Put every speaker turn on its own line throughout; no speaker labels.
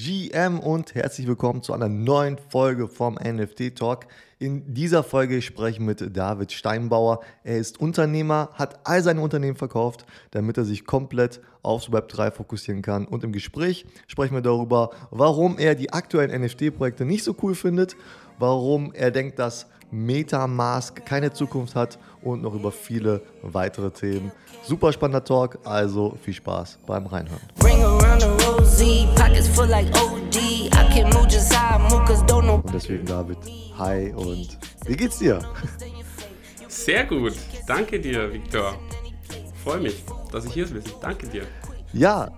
GM und herzlich willkommen zu einer neuen Folge vom NFT Talk. In dieser Folge sprechen wir mit David Steinbauer. Er ist Unternehmer, hat all seine Unternehmen verkauft, damit er sich komplett aufs Web 3 fokussieren kann. Und im Gespräch sprechen wir darüber, warum er die aktuellen NFT-Projekte nicht so cool findet, warum er denkt, dass Metamask keine Zukunft hat und noch über viele weitere Themen. Super spannender Talk, also viel Spaß beim Reinhören. Und deswegen David, hi und wie geht's dir?
Sehr gut, danke dir, Viktor. Freue mich, dass ich hier bin. Danke dir.
Ja,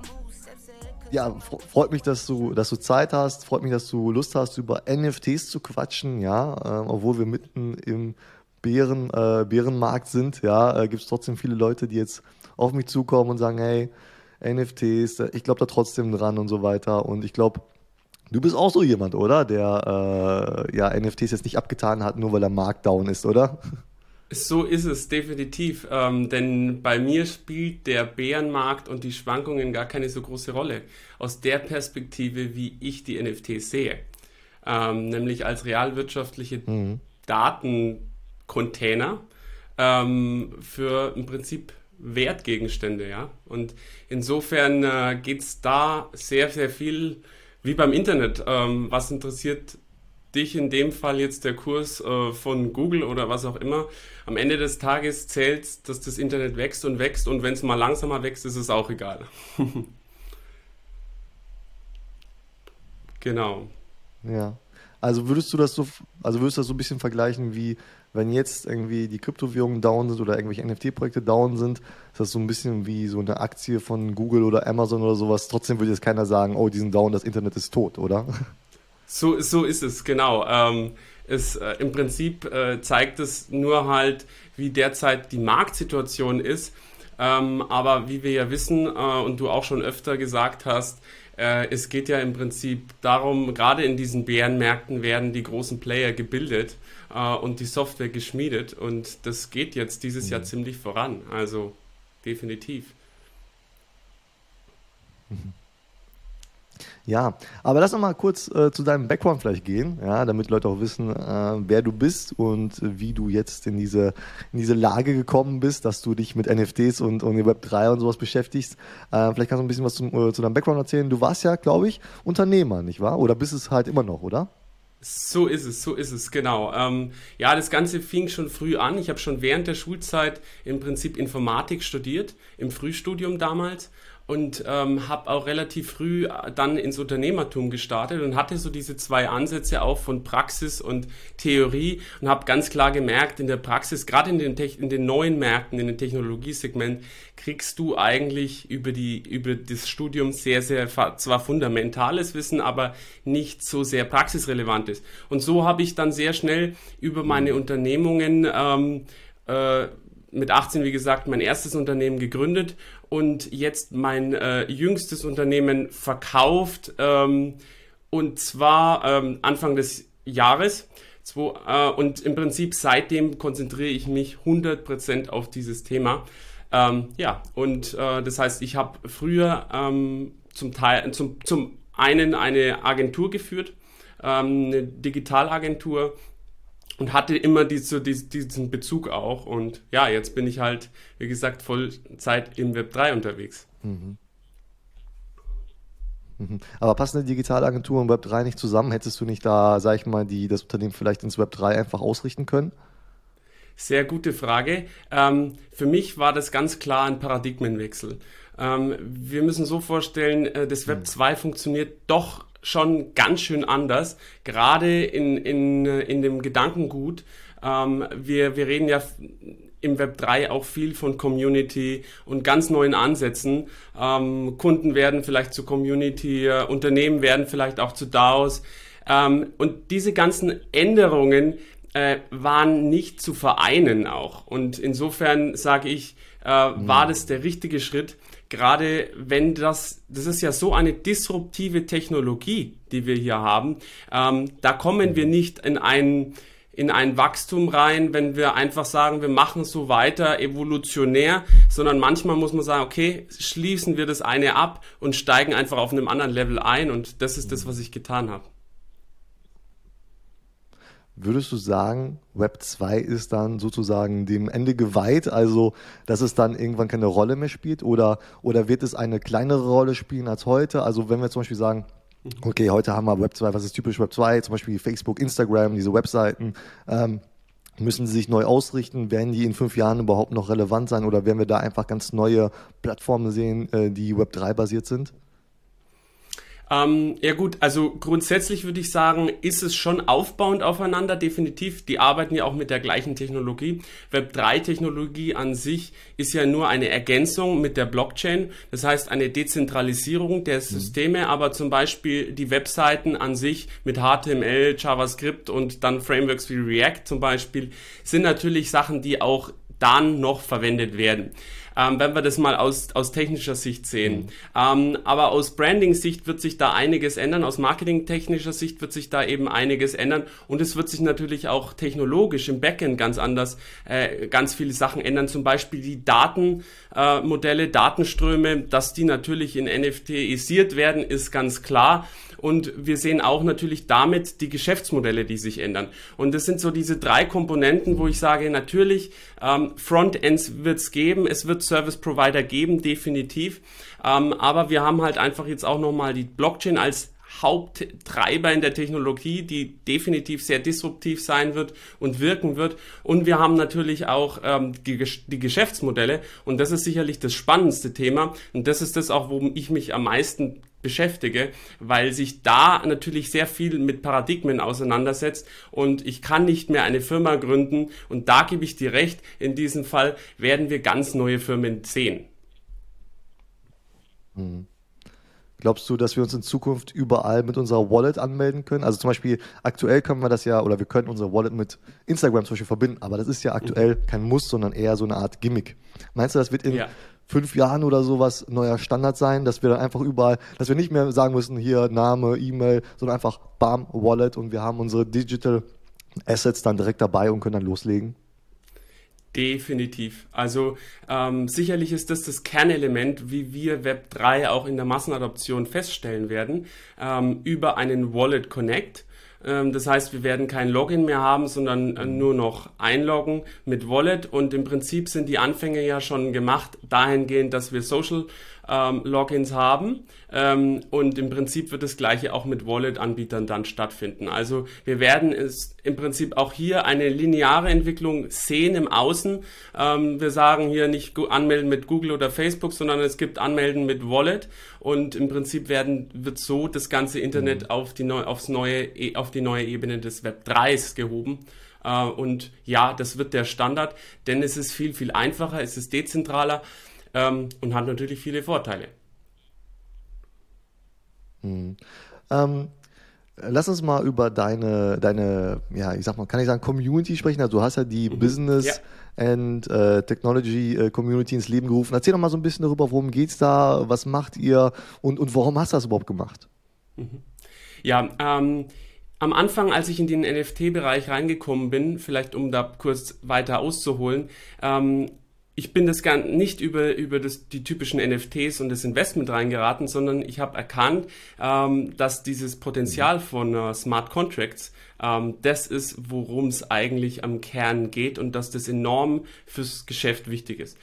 ja, freut mich, dass du, dass du Zeit hast, freut mich, dass du Lust hast, über NFTs zu quatschen, ja, äh, obwohl wir mitten im Bären, äh, Bärenmarkt sind, ja, äh, gibt es trotzdem viele Leute, die jetzt auf mich zukommen und sagen, hey, NFTs, ich glaube da trotzdem dran und so weiter. Und ich glaube, du bist auch so jemand, oder? Der äh, ja NFTs jetzt nicht abgetan hat, nur weil der Markt down ist, oder?
So ist es definitiv, ähm, denn bei mir spielt der Bärenmarkt und die Schwankungen gar keine so große Rolle. Aus der Perspektive, wie ich die NFTs sehe, ähm, nämlich als realwirtschaftliche mhm. Daten Container ähm, für im Prinzip Wertgegenstände, ja. Und insofern äh, geht es da sehr, sehr viel wie beim Internet. Ähm, was interessiert dich in dem Fall jetzt der Kurs äh, von Google oder was auch immer? Am Ende des Tages zählt, dass das Internet wächst und wächst und wenn es mal langsamer wächst, ist es auch egal. genau.
Ja. Also würdest du das so, also würdest du das so ein bisschen vergleichen wie wenn jetzt irgendwie die Kryptowährungen down sind oder irgendwelche NFT-Projekte down sind, ist das so ein bisschen wie so eine Aktie von Google oder Amazon oder sowas. Trotzdem würde jetzt keiner sagen, oh, die sind down, das Internet ist tot, oder?
So, so ist es, genau. Ähm, es, äh, Im Prinzip äh, zeigt es nur halt, wie derzeit die Marktsituation ist. Ähm, aber wie wir ja wissen äh, und du auch schon öfter gesagt hast, äh, es geht ja im Prinzip darum, gerade in diesen Bärenmärkten werden die großen Player gebildet äh, und die Software geschmiedet. Und das geht jetzt dieses mhm. Jahr ziemlich voran. Also definitiv.
Mhm. Ja, aber lass noch mal kurz äh, zu deinem Background vielleicht gehen, ja, damit Leute auch wissen, äh, wer du bist und wie du jetzt in diese, in diese Lage gekommen bist, dass du dich mit NFTs und, und Web3 und sowas beschäftigst. Äh, vielleicht kannst du ein bisschen was zum, äh, zu deinem Background erzählen. Du warst ja, glaube ich, Unternehmer, nicht wahr? Oder bist es halt immer noch, oder?
So ist es, so ist es, genau. Ähm, ja, das Ganze fing schon früh an. Ich habe schon während der Schulzeit im Prinzip Informatik studiert, im Frühstudium damals und ähm, habe auch relativ früh äh, dann ins Unternehmertum gestartet und hatte so diese zwei Ansätze auch von Praxis und Theorie und habe ganz klar gemerkt, in der Praxis, gerade in den, in den neuen Märkten, in den Technologiesegment, kriegst du eigentlich über, die, über das Studium sehr, sehr zwar fundamentales Wissen, aber nicht so sehr praxisrelevantes. Und so habe ich dann sehr schnell über meine Unternehmungen ähm, äh, mit 18, wie gesagt, mein erstes Unternehmen gegründet und jetzt mein äh, jüngstes Unternehmen verkauft. Ähm, und zwar ähm, Anfang des Jahres. Zwei, äh, und im Prinzip seitdem konzentriere ich mich 100% auf dieses Thema. Ähm, ja, und äh, das heißt, ich habe früher ähm, zum Teil, zum, zum einen eine Agentur geführt, ähm, eine Digitalagentur, und hatte immer diese, diesen Bezug auch. Und ja, jetzt bin ich halt, wie gesagt, Vollzeit im Web 3 unterwegs. Mhm.
Mhm. Aber passen eine Digitalagentur und Web 3 nicht zusammen? Hättest du nicht da, sag ich mal, die, das Unternehmen vielleicht ins Web 3 einfach ausrichten können?
Sehr gute Frage. Ähm, für mich war das ganz klar ein Paradigmenwechsel. Ähm, wir müssen so vorstellen, äh, das Web 2 mhm. funktioniert doch schon ganz schön anders, gerade in, in, in dem Gedankengut. Ähm, wir, wir reden ja im Web 3 auch viel von Community und ganz neuen Ansätzen. Ähm, Kunden werden vielleicht zu Community, äh, Unternehmen werden vielleicht auch zu DAOs. Ähm, und diese ganzen Änderungen äh, waren nicht zu vereinen auch. Und insofern sage ich, äh, war das der richtige Schritt, gerade wenn das, das ist ja so eine disruptive Technologie, die wir hier haben, ähm, da kommen wir nicht in einen in ein Wachstum rein, wenn wir einfach sagen, wir machen so weiter evolutionär, sondern manchmal muss man sagen, okay, schließen wir das eine ab und steigen einfach auf einem anderen Level ein und das ist das, was ich getan habe.
Würdest du sagen, Web 2 ist dann sozusagen dem Ende geweiht, also dass es dann irgendwann keine Rolle mehr spielt oder, oder wird es eine kleinere Rolle spielen als heute? Also wenn wir zum Beispiel sagen, okay, heute haben wir Web 2, was ist typisch Web 2, zum Beispiel Facebook, Instagram, diese Webseiten, ähm, müssen sie sich neu ausrichten? Werden die in fünf Jahren überhaupt noch relevant sein oder werden wir da einfach ganz neue Plattformen sehen, äh, die Web 3 basiert sind?
Ähm, ja gut, also grundsätzlich würde ich sagen, ist es schon aufbauend aufeinander, definitiv. Die arbeiten ja auch mit der gleichen Technologie. Web3-Technologie an sich ist ja nur eine Ergänzung mit der Blockchain. Das heißt eine Dezentralisierung der mhm. Systeme, mhm. aber zum Beispiel die Webseiten an sich mit HTML, JavaScript und dann Frameworks wie React zum Beispiel sind natürlich Sachen, die auch dann noch verwendet werden ähm, wenn wir das mal aus, aus technischer Sicht sehen. Mhm. Ähm, aber aus Branding-Sicht wird sich da einiges ändern, aus Marketing-technischer Sicht wird sich da eben einiges ändern und es wird sich natürlich auch technologisch im Backend ganz anders, äh, ganz viele Sachen ändern, zum Beispiel die Datenmodelle, äh, Datenströme, dass die natürlich in NFTisiert werden, ist ganz klar. Und wir sehen auch natürlich damit die Geschäftsmodelle, die sich ändern. Und das sind so diese drei Komponenten, wo ich sage, natürlich, ähm, Frontends wird es geben, es wird Service Provider geben, definitiv. Ähm, aber wir haben halt einfach jetzt auch nochmal die Blockchain als Haupttreiber in der Technologie, die definitiv sehr disruptiv sein wird und wirken wird. Und wir haben natürlich auch ähm, die, die, Geschäftsmodelle. Und das ist sicherlich das spannendste Thema. Und das ist das auch, wo ich mich am meisten beschäftige, weil sich da natürlich sehr viel mit Paradigmen auseinandersetzt und ich kann nicht mehr eine Firma gründen und da gebe ich dir recht, in diesem Fall werden wir ganz neue Firmen sehen.
Hm. Glaubst du, dass wir uns in Zukunft überall mit unserer Wallet anmelden können? Also zum Beispiel aktuell können wir das ja, oder wir können unsere Wallet mit Instagram zum Beispiel verbinden, aber das ist ja aktuell mhm. kein Muss, sondern eher so eine Art Gimmick. Meinst du, das wird in ja fünf Jahren oder sowas neuer Standard sein, dass wir dann einfach überall, dass wir nicht mehr sagen müssen, hier Name, E-Mail, sondern einfach Bam, Wallet und wir haben unsere Digital Assets dann direkt dabei und können dann loslegen?
Definitiv. Also ähm, sicherlich ist das das Kernelement, wie wir Web3 auch in der Massenadoption feststellen werden, ähm, über einen Wallet Connect. Ähm, das heißt, wir werden kein Login mehr haben, sondern äh, nur noch einloggen mit Wallet. Und im Prinzip sind die Anfänge ja schon gemacht dahingehend, dass wir Social ähm, Logins haben. Ähm, und im Prinzip wird das gleiche auch mit Wallet-Anbietern dann stattfinden. Also wir werden es im Prinzip auch hier eine lineare Entwicklung sehen im Außen. Ähm, wir sagen hier nicht anmelden mit Google oder Facebook, sondern es gibt Anmelden mit Wallet und im Prinzip werden, wird so das ganze Internet mhm. auf, die neu, aufs neue, e, auf die neue Ebene des Web 3s gehoben. Uh, und ja, das wird der Standard, denn es ist viel, viel einfacher, es ist dezentraler ähm, und hat natürlich viele Vorteile.
Hm. Ähm, lass uns mal über deine, deine, ja, ich sag mal, kann ich sagen, Community sprechen. Also du hast ja die mhm. Business ja. and äh, Technology äh, Community ins Leben gerufen. Erzähl doch mal so ein bisschen darüber, worum geht's da, was macht ihr und, und warum hast du das überhaupt gemacht?
Mhm. Ja, ähm, am Anfang, als ich in den NFT-Bereich reingekommen bin, vielleicht um da kurz weiter auszuholen, ähm, ich bin das gar nicht über, über das, die typischen NFTs und das Investment reingeraten, sondern ich habe erkannt, ähm, dass dieses Potenzial von äh, Smart Contracts ähm, das ist, worum es eigentlich am Kern geht und dass das enorm fürs Geschäft wichtig ist.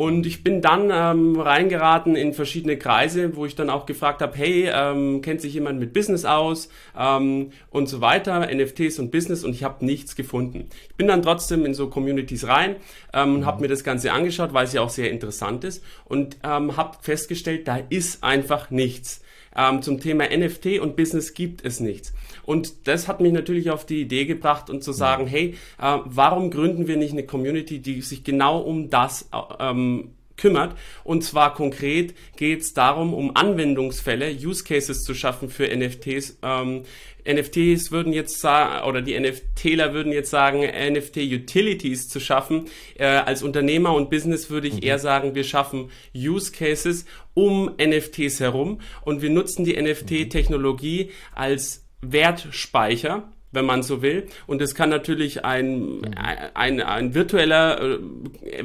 Und ich bin dann ähm, reingeraten in verschiedene Kreise, wo ich dann auch gefragt habe, hey, ähm, kennt sich jemand mit Business aus ähm, und so weiter, NFTs und Business und ich habe nichts gefunden. Ich bin dann trotzdem in so Communities rein ähm, und habe mhm. mir das Ganze angeschaut, weil es ja auch sehr interessant ist und ähm, habe festgestellt, da ist einfach nichts. Ähm, zum Thema NFT und Business gibt es nichts. Und das hat mich natürlich auf die Idee gebracht und zu sagen, hey, äh, warum gründen wir nicht eine Community, die sich genau um das ähm, kümmert. Und zwar konkret geht es darum, um Anwendungsfälle, Use Cases zu schaffen für NFTs. Ähm, NFTs würden jetzt sagen, oder die NFTler würden jetzt sagen, NFT-Utilities zu schaffen. Äh, als Unternehmer und Business würde ich mhm. eher sagen, wir schaffen Use Cases um NFTs herum und wir nutzen die NFT-Technologie als Wertspeicher wenn man so will. Und es kann natürlich ein, ein, ein virtueller äh,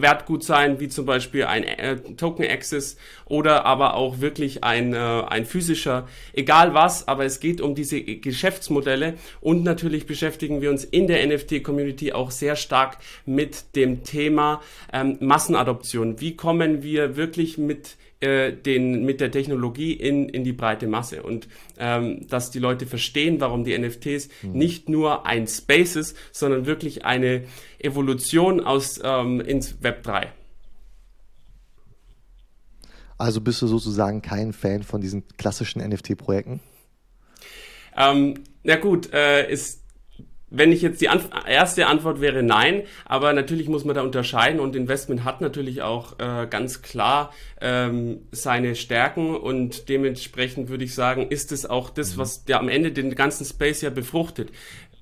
Wertgut sein, wie zum Beispiel ein äh, Token Access oder aber auch wirklich ein, äh, ein physischer, egal was, aber es geht um diese Geschäftsmodelle und natürlich beschäftigen wir uns in der NFT-Community auch sehr stark mit dem Thema ähm, Massenadoption. Wie kommen wir wirklich mit äh, den, mit der Technologie in, in die breite Masse und ähm, dass die Leute verstehen, warum die NFTs mhm. nicht nur ein Space ist, sondern wirklich eine Evolution aus ähm, ins Web 3.
Also bist du sozusagen kein Fan von diesen klassischen NFT-Projekten?
Ähm, na gut, äh, ist wenn ich jetzt die Anf erste Antwort wäre nein, aber natürlich muss man da unterscheiden und Investment hat natürlich auch äh, ganz klar ähm, seine Stärken und dementsprechend würde ich sagen, ist es auch das, mhm. was ja am Ende den ganzen Space ja befruchtet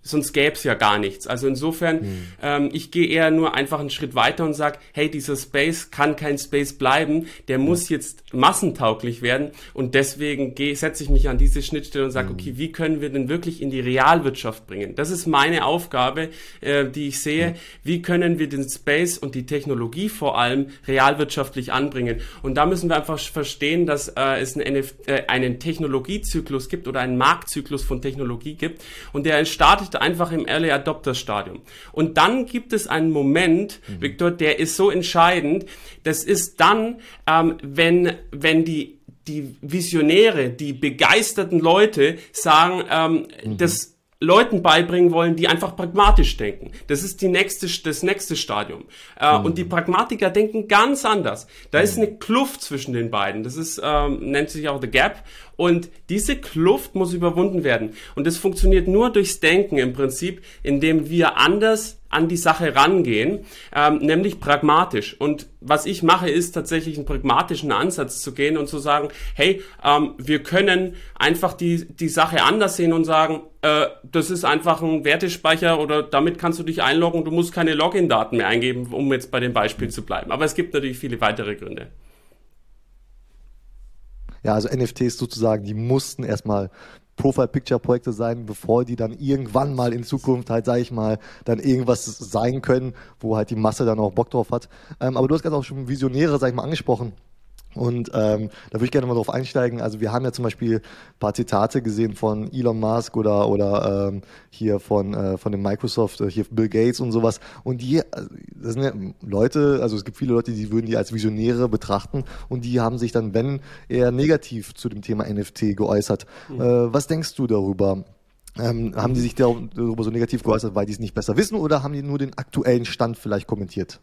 sonst gäbe es ja gar nichts. Also insofern, mhm. ähm, ich gehe eher nur einfach einen Schritt weiter und sage, hey, dieser Space kann kein Space bleiben, der mhm. muss jetzt massentauglich werden und deswegen setze ich mich an diese Schnittstelle und sage, mhm. okay, wie können wir denn wirklich in die Realwirtschaft bringen? Das ist meine Aufgabe, äh, die ich sehe. Wie können wir den Space und die Technologie vor allem realwirtschaftlich anbringen? Und da müssen wir einfach verstehen, dass äh, es einen, NF äh, einen Technologiezyklus gibt oder einen Marktzyklus von Technologie gibt und der startet startet einfach im Early Adopter Stadium. Und dann gibt es einen Moment, mhm. Victor, der ist so entscheidend. Das ist dann, ähm, wenn, wenn die die Visionäre, die begeisterten Leute sagen, ähm, mhm. das Leuten beibringen wollen, die einfach pragmatisch denken. Das ist die nächste, das nächste Stadium. Äh, mhm. Und die Pragmatiker denken ganz anders. Da mhm. ist eine Kluft zwischen den beiden. Das ist, ähm, nennt sich auch The Gap. Und diese Kluft muss überwunden werden. Und das funktioniert nur durchs Denken im Prinzip, indem wir anders an die Sache rangehen, ähm, nämlich pragmatisch. Und was ich mache, ist tatsächlich einen pragmatischen Ansatz zu gehen und zu sagen, hey, ähm, wir können einfach die, die Sache anders sehen und sagen, äh, das ist einfach ein Wertespeicher oder damit kannst du dich einloggen, du musst keine Login-Daten mehr eingeben, um jetzt bei dem Beispiel zu bleiben. Aber es gibt natürlich viele weitere Gründe.
Ja, also NFTs sozusagen, die mussten erstmal Profile-Picture-Projekte sein, bevor die dann irgendwann mal in Zukunft halt, sage ich mal, dann irgendwas sein können, wo halt die Masse dann auch Bock drauf hat. Ähm, aber du hast gerade auch schon Visionäre, sag ich mal, angesprochen. Und ähm, da würde ich gerne mal drauf einsteigen. Also wir haben ja zum Beispiel ein paar Zitate gesehen von Elon Musk oder oder ähm, hier von äh, von dem Microsoft, äh, hier Bill Gates und sowas. Und die, also, das sind ja Leute, also es gibt viele Leute, die würden die als Visionäre betrachten und die haben sich dann, wenn eher negativ zu dem Thema NFT geäußert. Mhm. Äh, was denkst du darüber? Ähm, haben die sich darüber so negativ geäußert, weil die es nicht besser wissen oder haben die nur den aktuellen Stand vielleicht kommentiert?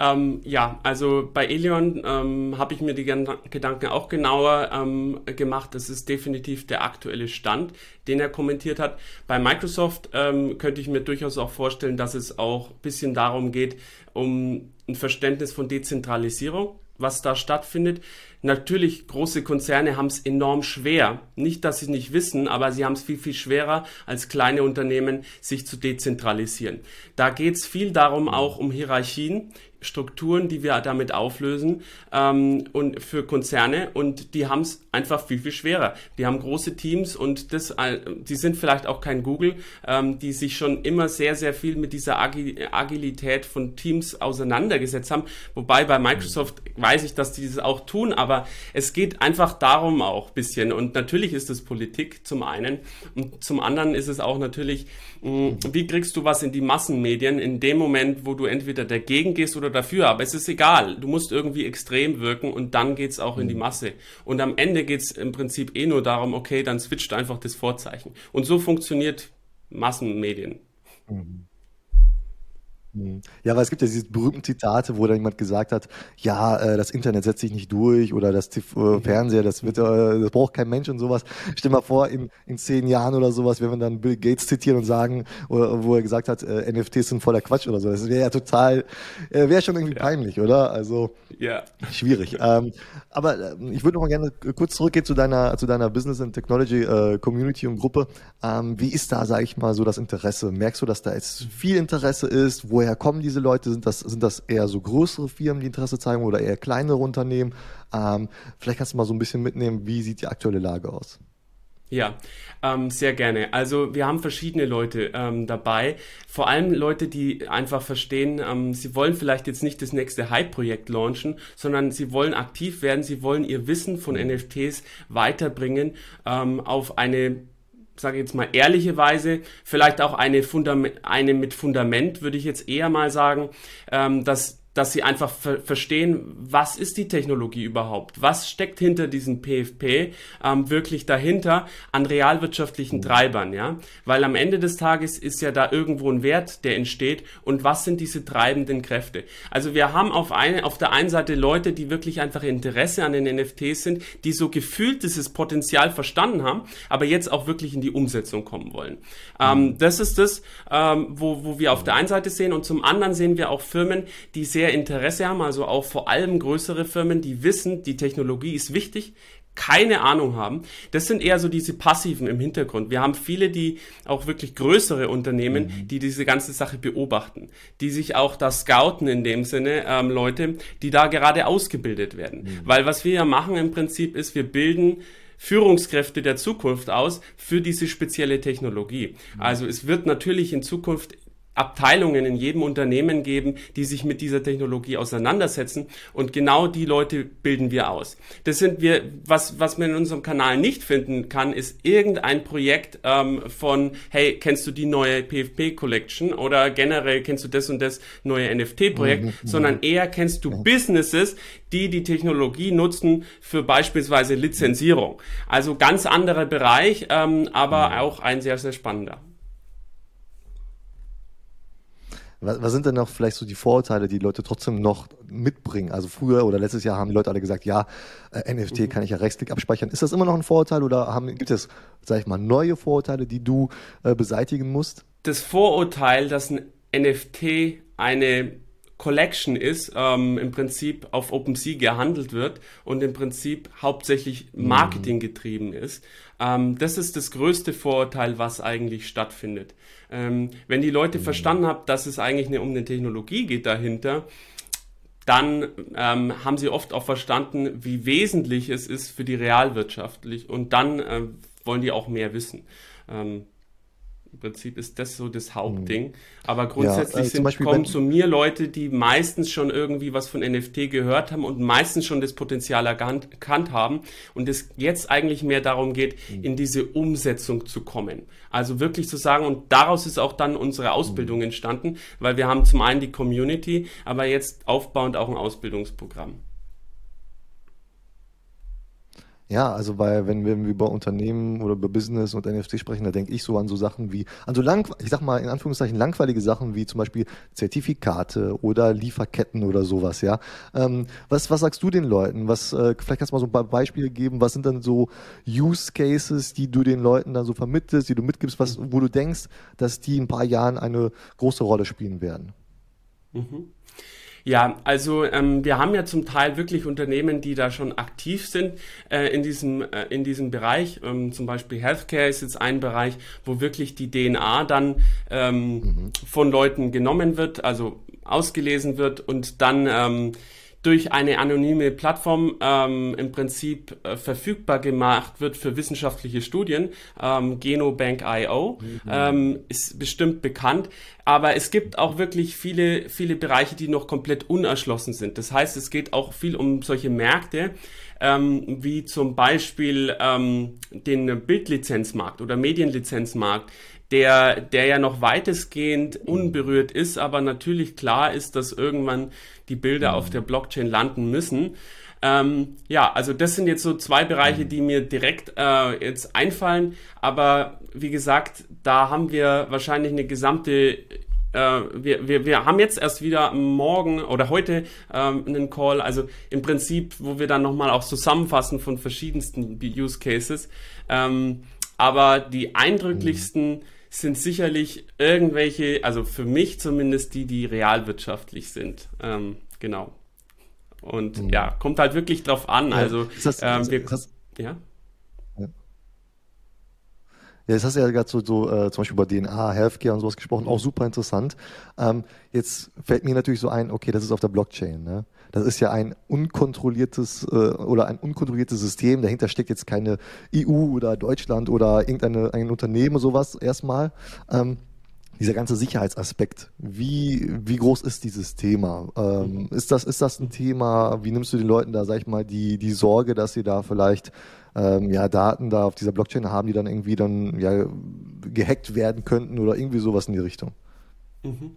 Ähm, ja, also bei Elion ähm, habe ich mir die Gedanken auch genauer ähm, gemacht. Das ist definitiv der aktuelle Stand, den er kommentiert hat. Bei Microsoft ähm, könnte ich mir durchaus auch vorstellen, dass es auch ein bisschen darum geht, um ein Verständnis von Dezentralisierung was da stattfindet. Natürlich, große Konzerne haben es enorm schwer. Nicht, dass sie nicht wissen, aber sie haben es viel, viel schwerer als kleine Unternehmen, sich zu dezentralisieren. Da geht es viel darum, auch um Hierarchien. Strukturen, die wir damit auflösen ähm, und für Konzerne und die haben es einfach viel viel schwerer. Die haben große Teams und das, äh, die sind vielleicht auch kein Google, ähm, die sich schon immer sehr sehr viel mit dieser Agilität von Teams auseinandergesetzt haben. Wobei bei Microsoft weiß ich, dass die das auch tun, aber es geht einfach darum auch bisschen und natürlich ist es Politik zum einen und zum anderen ist es auch natürlich, mh, wie kriegst du was in die Massenmedien in dem Moment, wo du entweder dagegen gehst oder oder dafür, aber es ist egal. Du musst irgendwie extrem wirken und dann geht es auch in die mhm. Masse. Und am Ende geht es im Prinzip eh nur darum, okay, dann switcht einfach das Vorzeichen. Und so funktioniert Massenmedien. Mhm.
Mhm. Ja, weil es gibt ja diese berühmten Zitate, wo dann jemand gesagt hat, ja, äh, das Internet setzt sich nicht durch oder das TV, äh. Fernseher, das wird, äh, das braucht kein Mensch und sowas. Stell mal vor, in, in zehn Jahren oder sowas, wenn wir dann Bill Gates zitieren und sagen, wo er gesagt hat, NFTs sind voller Quatsch oder so. Das wäre ja total, wäre schon irgendwie ja. peinlich, oder? Also ja. schwierig. ähm, aber äh, ich würde noch mal gerne kurz zurückgehen zu deiner, zu deiner Business and Technology Community und Gruppe. Ähm, wie ist da, sage ich mal, so das Interesse? Merkst du, dass da jetzt viel Interesse ist? Woher kommen diese Leute? Sind das, sind das eher so größere Firmen, die Interesse zeigen oder eher kleinere Unternehmen? Ähm, vielleicht kannst du mal so ein bisschen mitnehmen, wie sieht die aktuelle Lage aus?
Ja, ähm, sehr gerne. Also wir haben verschiedene Leute ähm, dabei, vor allem Leute, die einfach verstehen, ähm, sie wollen vielleicht jetzt nicht das nächste Hype-Projekt launchen, sondern sie wollen aktiv werden, sie wollen ihr Wissen von NFTs weiterbringen ähm, auf eine sage ich jetzt mal ehrliche Weise, vielleicht auch eine, Fundament, eine mit Fundament, würde ich jetzt eher mal sagen, ähm, dass dass sie einfach ver verstehen, was ist die Technologie überhaupt? Was steckt hinter diesem PFP ähm, wirklich dahinter an realwirtschaftlichen Treibern, ja? Weil am Ende des Tages ist ja da irgendwo ein Wert, der entsteht und was sind diese treibenden Kräfte? Also wir haben auf, eine, auf der einen Seite Leute, die wirklich einfach Interesse an den NFTs sind, die so gefühlt dieses Potenzial verstanden haben, aber jetzt auch wirklich in die Umsetzung kommen wollen. Ähm, mhm. das ist das, ähm, wo, wo wir auf der einen Seite sehen und zum anderen sehen wir auch Firmen, die sehr mehr Interesse haben, also auch vor allem größere Firmen, die wissen, die Technologie ist wichtig, keine Ahnung haben. Das sind eher so diese passiven im Hintergrund. Wir haben viele, die auch wirklich größere Unternehmen, mhm. die diese ganze Sache beobachten, die sich auch da scouten in dem Sinne, ähm, Leute, die da gerade ausgebildet werden. Mhm. Weil was wir ja machen im Prinzip ist, wir bilden Führungskräfte der Zukunft aus für diese spezielle Technologie. Mhm. Also es wird natürlich in Zukunft Abteilungen in jedem Unternehmen geben, die sich mit dieser Technologie auseinandersetzen. Und genau die Leute bilden wir aus. Das sind wir, was, was man in unserem Kanal nicht finden kann, ist irgendein Projekt ähm, von, hey, kennst du die neue PFP Collection oder generell kennst du das und das neue NFT-Projekt, mhm, mhm, sondern eher kennst du mhm. Businesses, die die Technologie nutzen für beispielsweise Lizenzierung. Also ganz anderer Bereich, ähm, aber mhm. auch ein sehr, sehr spannender.
Was, was, sind denn noch vielleicht so die Vorurteile, die Leute trotzdem noch mitbringen? Also früher oder letztes Jahr haben die Leute alle gesagt, ja, äh, NFT mhm. kann ich ja Rechtsklick abspeichern. Ist das immer noch ein Vorurteil oder haben, gibt es, sag ich mal, neue Vorurteile, die du äh, beseitigen musst?
Das Vorurteil, dass ein NFT eine Collection ist, ähm, im Prinzip auf OpenSea gehandelt wird und im Prinzip hauptsächlich mhm. Marketing getrieben ist. Ähm, das ist das größte Vorurteil, was eigentlich stattfindet. Ähm, wenn die Leute mhm. verstanden haben, dass es eigentlich eine, um eine Technologie geht dahinter, dann ähm, haben sie oft auch verstanden, wie wesentlich es ist für die realwirtschaftlich und dann äh, wollen die auch mehr wissen. Ähm, im Prinzip ist das so das Hauptding. Mhm. Aber grundsätzlich ja, äh, sind, Beispiel, kommen zu mir Leute, die meistens schon irgendwie was von NFT gehört haben und meistens schon das Potenzial erkannt, erkannt haben und es jetzt eigentlich mehr darum geht, mhm. in diese Umsetzung zu kommen. Also wirklich zu sagen, und daraus ist auch dann unsere Ausbildung mhm. entstanden, weil wir haben zum einen die Community, aber jetzt aufbauend auch ein Ausbildungsprogramm.
Ja, also weil wenn wir über Unternehmen oder über Business und NFT sprechen, da denke ich so an so Sachen wie, an so lang, ich sag mal in Anführungszeichen langweilige Sachen wie zum Beispiel Zertifikate oder Lieferketten oder sowas, ja. Ähm, was, was sagst du den Leuten? Was, äh, vielleicht kannst du mal so ein paar Beispiele geben, was sind dann so Use Cases, die du den Leuten dann so vermittelst, die du mitgibst, was, wo du denkst, dass die in ein paar Jahren eine große Rolle spielen werden?
Mhm. Ja, also ähm, wir haben ja zum Teil wirklich Unternehmen, die da schon aktiv sind äh, in, diesem, äh, in diesem Bereich. Ähm, zum Beispiel Healthcare ist jetzt ein Bereich, wo wirklich die DNA dann ähm, mhm. von Leuten genommen wird, also ausgelesen wird und dann ähm, durch eine anonyme Plattform ähm, im Prinzip äh, verfügbar gemacht wird für wissenschaftliche Studien. Ähm, Genobank.io mhm. ähm, ist bestimmt bekannt, aber es gibt auch wirklich viele, viele Bereiche, die noch komplett unerschlossen sind. Das heißt, es geht auch viel um solche Märkte, ähm, wie zum Beispiel ähm, den Bildlizenzmarkt oder Medienlizenzmarkt, der, der ja noch weitestgehend unberührt ist, aber natürlich klar ist, dass irgendwann die Bilder auf der Blockchain landen müssen. Ähm, ja, also das sind jetzt so zwei Bereiche, die mir direkt äh, jetzt einfallen. Aber wie gesagt, da haben wir wahrscheinlich eine gesamte äh, wir, wir, wir haben jetzt erst wieder morgen oder heute ähm, einen Call, also im Prinzip, wo wir dann nochmal auch zusammenfassen von verschiedensten Use Cases. Ähm, aber die eindrücklichsten mhm. Sind sicherlich irgendwelche, also für mich zumindest die, die realwirtschaftlich sind. Ähm, genau. Und mhm. ja, kommt halt wirklich drauf an. Also,
ist das,
ähm,
wir, das,
ja.
Ja, jetzt hast du ja gerade so, so äh, zum Beispiel über DNA, Healthcare und sowas gesprochen, auch super interessant. Ähm, jetzt fällt mir natürlich so ein, okay, das ist auf der Blockchain. Ne? Das ist ja ein unkontrolliertes äh, oder ein unkontrolliertes System. Dahinter steckt jetzt keine EU oder Deutschland oder irgendein ein Unternehmen sowas erstmal. Ähm, dieser ganze Sicherheitsaspekt, wie, wie groß ist dieses Thema? Ähm, ist, das, ist das ein Thema, wie nimmst du den Leuten da, sag ich mal, die, die Sorge, dass sie da vielleicht ähm, ja, Daten da auf dieser Blockchain haben, die dann irgendwie dann ja, gehackt werden könnten oder irgendwie sowas in die Richtung?
Mhm.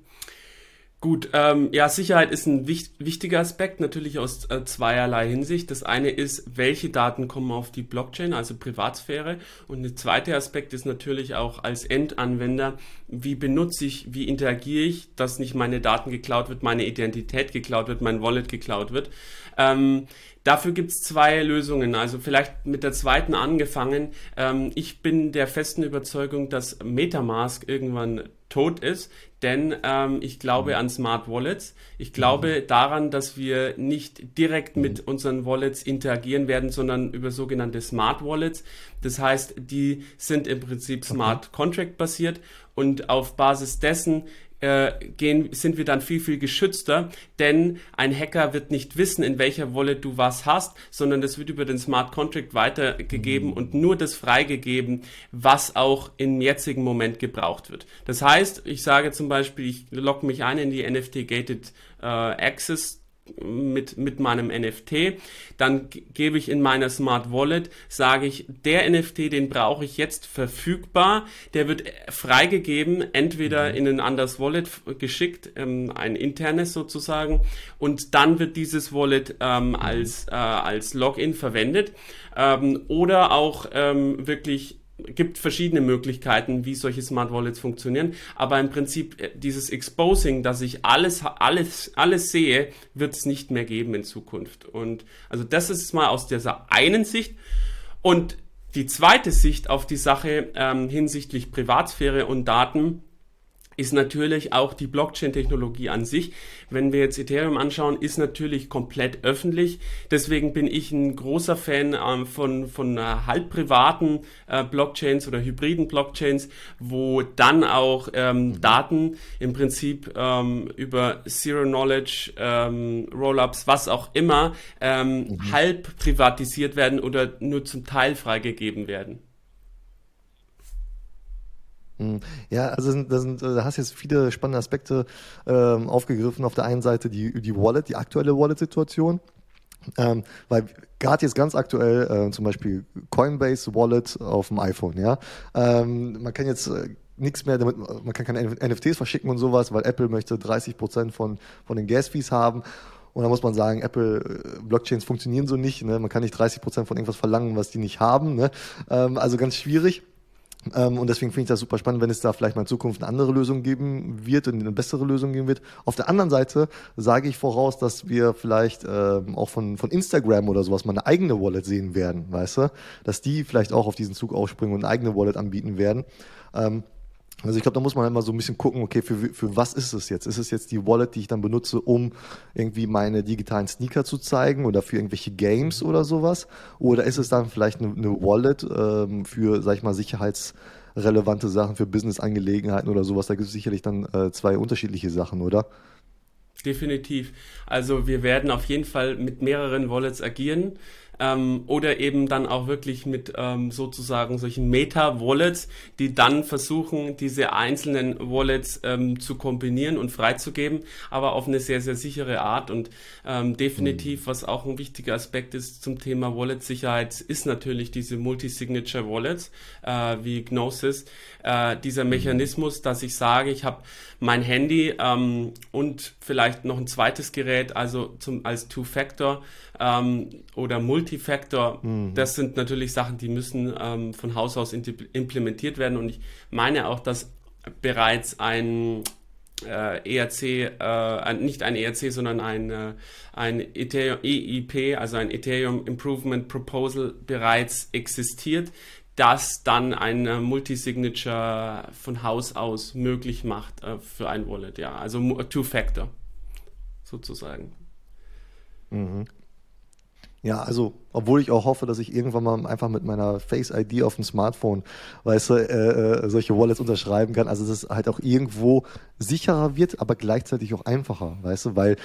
Gut, ähm, ja, Sicherheit ist ein wich wichtiger Aspekt, natürlich aus äh, zweierlei Hinsicht. Das eine ist, welche Daten kommen auf die Blockchain, also Privatsphäre. Und der zweite Aspekt ist natürlich auch als Endanwender, wie benutze ich, wie interagiere ich, dass nicht meine Daten geklaut wird, meine Identität geklaut wird, mein Wallet geklaut wird. Ähm, Dafür gibt's zwei Lösungen. Also vielleicht mit der zweiten angefangen. Ähm, ich bin der festen Überzeugung, dass Metamask irgendwann tot ist, denn ähm, ich glaube mhm. an Smart Wallets. Ich glaube mhm. daran, dass wir nicht direkt mit mhm. unseren Wallets interagieren werden, sondern über sogenannte Smart Wallets. Das heißt, die sind im Prinzip Smart Contract basiert und auf Basis dessen äh, gehen, sind wir dann viel, viel geschützter, denn ein Hacker wird nicht wissen, in welcher Wallet du was hast, sondern das wird über den Smart Contract weitergegeben mhm. und nur das freigegeben, was auch im jetzigen Moment gebraucht wird. Das heißt, ich sage zum Beispiel, ich logge mich ein in die NFT Gated äh, Access mit, mit meinem NFT. Dann gebe ich in meiner Smart Wallet, sage ich, der NFT, den brauche ich jetzt verfügbar. Der wird freigegeben, entweder mhm. in ein anderes Wallet geschickt, ähm, ein internes sozusagen, und dann wird dieses Wallet ähm, mhm. als, äh, als Login verwendet. Ähm, oder auch ähm, wirklich gibt verschiedene Möglichkeiten, wie solche Smart Wallets funktionieren, aber im Prinzip äh, dieses Exposing, dass ich alles, alles, alles sehe, wird es nicht mehr geben in Zukunft. Und also das ist mal aus dieser einen Sicht. Und die zweite Sicht auf die Sache ähm, hinsichtlich Privatsphäre und Daten ist natürlich auch die Blockchain-Technologie an sich. Wenn wir jetzt Ethereum anschauen, ist natürlich komplett öffentlich. Deswegen bin ich ein großer Fan ähm, von, von äh, halb privaten äh, Blockchains oder hybriden Blockchains, wo dann auch ähm, mhm. Daten im Prinzip ähm, über Zero Knowledge, ähm, Rollups, was auch immer, ähm, mhm. halb privatisiert werden oder nur zum Teil freigegeben werden.
Hm. Ja, also da, sind, da hast du jetzt viele spannende Aspekte ähm, aufgegriffen. Auf der einen Seite die, die Wallet, die aktuelle Wallet-Situation. Ähm, weil gerade jetzt ganz aktuell äh, zum Beispiel Coinbase Wallet auf dem iPhone, ja. Ähm, man kann jetzt äh, nichts mehr damit, man kann keine NFTs verschicken und sowas, weil Apple möchte 30 Prozent von, von den Gas-Fees haben. Und da muss man sagen, Apple äh, Blockchains funktionieren so nicht. Ne? Man kann nicht 30 Prozent von irgendwas verlangen, was die nicht haben. Ne? Ähm, also ganz schwierig. Ähm, und deswegen finde ich das super spannend, wenn es da vielleicht mal in Zukunft eine andere Lösung geben wird und eine bessere Lösung geben wird. Auf der anderen Seite sage ich voraus, dass wir vielleicht ähm, auch von, von Instagram oder sowas mal eine eigene Wallet sehen werden, weißt du? Dass die vielleicht auch auf diesen Zug aufspringen und eine eigene Wallet anbieten werden. Ähm, also ich glaube, da muss man immer so ein bisschen gucken, okay, für, für was ist es jetzt? Ist es jetzt die Wallet, die ich dann benutze, um irgendwie meine digitalen Sneaker zu zeigen oder für irgendwelche Games oder sowas? Oder ist es dann vielleicht eine, eine Wallet ähm, für, sag ich mal, sicherheitsrelevante Sachen, für Business-Angelegenheiten oder sowas? Da gibt es sicherlich dann äh, zwei unterschiedliche Sachen, oder?
Definitiv. Also wir werden auf jeden Fall mit mehreren Wallets agieren ähm, oder eben dann auch wirklich mit ähm, sozusagen solchen Meta-Wallets, die dann versuchen, diese einzelnen Wallets ähm, zu kombinieren und freizugeben, aber auf eine sehr, sehr sichere Art und ähm, definitiv, mhm. was auch ein wichtiger Aspekt ist zum Thema Wallet-Sicherheit, ist natürlich diese Multi-Signature-Wallets äh, wie Gnosis, äh, dieser mhm. Mechanismus, dass ich sage, ich habe mein Handy ähm, und vielleicht noch ein zweites Gerät, also zum, als Two-Factor ähm, oder Multifactor, mhm. das sind natürlich Sachen, die müssen ähm, von Haus aus implementiert werden. Und ich meine auch, dass bereits ein äh, ERC, äh, nicht ein ERC, sondern ein, äh, ein Ethereum EIP, also ein Ethereum Improvement Proposal bereits existiert, das dann ein Multisignature von Haus aus möglich macht äh, für ein Wallet, ja, also Two-Factor sozusagen.
Mhm. Ja, also Obwohl ich auch hoffe, dass ich irgendwann mal einfach mit meiner Face-ID auf dem Smartphone, weißt du, äh, äh, solche Wallets unterschreiben kann. Also dass es halt auch irgendwo sicherer wird, aber gleichzeitig auch einfacher, weißt du, weil,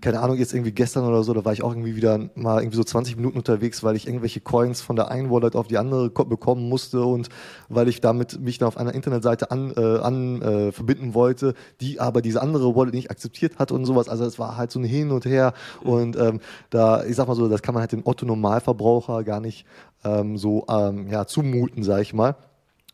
keine Ahnung, jetzt irgendwie gestern oder so, da war ich auch irgendwie wieder mal irgendwie so 20 Minuten unterwegs, weil ich irgendwelche Coins von der einen Wallet auf die andere bekommen musste und weil ich damit mich dann auf einer Internetseite an, äh, an äh, verbinden wollte, die aber diese andere Wallet nicht akzeptiert hat und sowas. Also es war halt so ein Hin und Her und ähm, da, ich sag mal so, das kann man halt den Otto Normalverbraucher gar nicht ähm, so ähm, ja, zumuten, sag ich mal.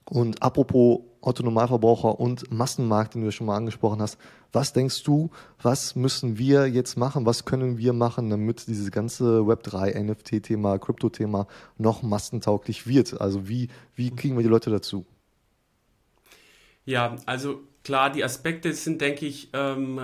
Und apropos Autonomalverbraucher und Massenmarkt, den du schon mal angesprochen hast, was denkst du, was müssen wir jetzt machen, was können wir machen, damit dieses ganze Web3, NFT-Thema, Krypto-Thema noch massentauglich wird? Also wie, wie kriegen wir die Leute dazu?
Ja, also Klar, die Aspekte sind, denke ich, ähm,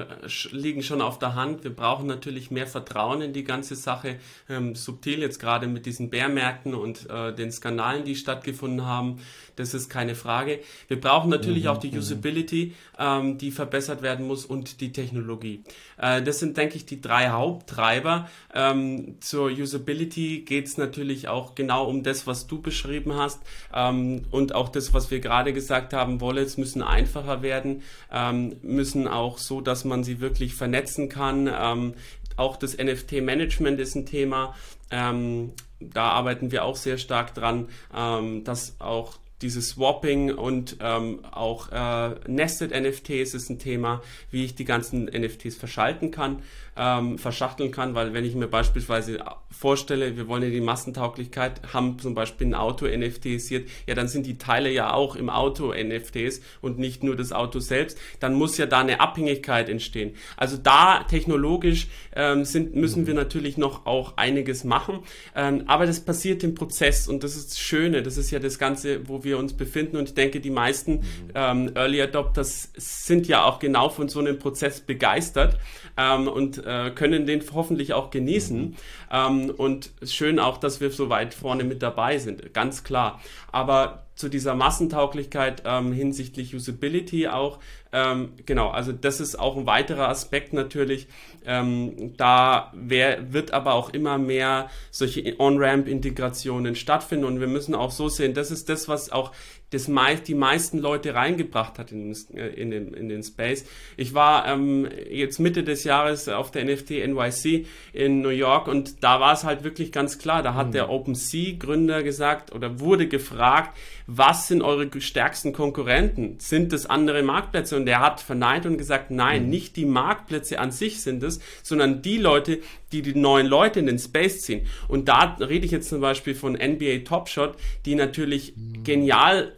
liegen schon auf der Hand. Wir brauchen natürlich mehr Vertrauen in die ganze Sache. Ähm, subtil jetzt gerade mit diesen Bärmärkten und äh, den Skandalen, die stattgefunden haben. Das ist keine Frage. Wir brauchen natürlich mhm, auch die mhm. Usability, ähm, die verbessert werden muss und die Technologie. Äh, das sind, denke ich, die drei Haupttreiber. Ähm, zur Usability geht es natürlich auch genau um das, was du beschrieben hast ähm, und auch das, was wir gerade gesagt haben. Wallets müssen einfacher werden, ähm, müssen auch so, dass man sie wirklich vernetzen kann. Ähm, auch das NFT-Management ist ein Thema. Ähm, da arbeiten wir auch sehr stark dran, ähm, dass auch dieses Swapping und ähm, auch äh, Nested NFTs ist ein Thema, wie ich die ganzen NFTs verschalten kann ähm, verschachteln kann, weil wenn ich mir beispielsweise vorstelle, wir wollen ja die Massentauglichkeit, haben zum Beispiel ein Auto NFTisiert, ja, dann sind die Teile ja auch im Auto NFTs und nicht nur das Auto selbst, dann muss ja da eine Abhängigkeit entstehen. Also da technologisch ähm, sind, müssen wir natürlich noch auch einiges machen, ähm, aber das passiert im Prozess und das ist das Schöne, das ist ja das Ganze, wo wir uns befinden und ich denke, die meisten ähm, Early Adopters sind ja auch genau von so einem Prozess begeistert ähm, und äh, können den hoffentlich auch genießen. Mhm. Ähm, und schön auch, dass wir so weit vorne mit dabei sind, ganz klar. Aber zu dieser Massentauglichkeit ähm, hinsichtlich Usability auch. Ähm, genau, also das ist auch ein weiterer Aspekt natürlich. Ähm, da wär, wird aber auch immer mehr solche On-Ramp-Integrationen stattfinden und wir müssen auch so sehen, das ist das, was auch das meist, die meisten Leute reingebracht hat in, äh, in, den, in den Space. Ich war ähm, jetzt Mitte des Jahres auf der NFT NYC in New York und da war es halt wirklich ganz klar, da hat mhm. der OpenSea-Gründer gesagt oder wurde gefragt, was sind eure stärksten Konkurrenten? Sind es andere Marktplätze? Und er hat verneint und gesagt, nein, mhm. nicht die Marktplätze an sich sind es, sondern die Leute, die die neuen Leute in den Space ziehen. Und da rede ich jetzt zum Beispiel von NBA Top Shot, die natürlich mhm. genial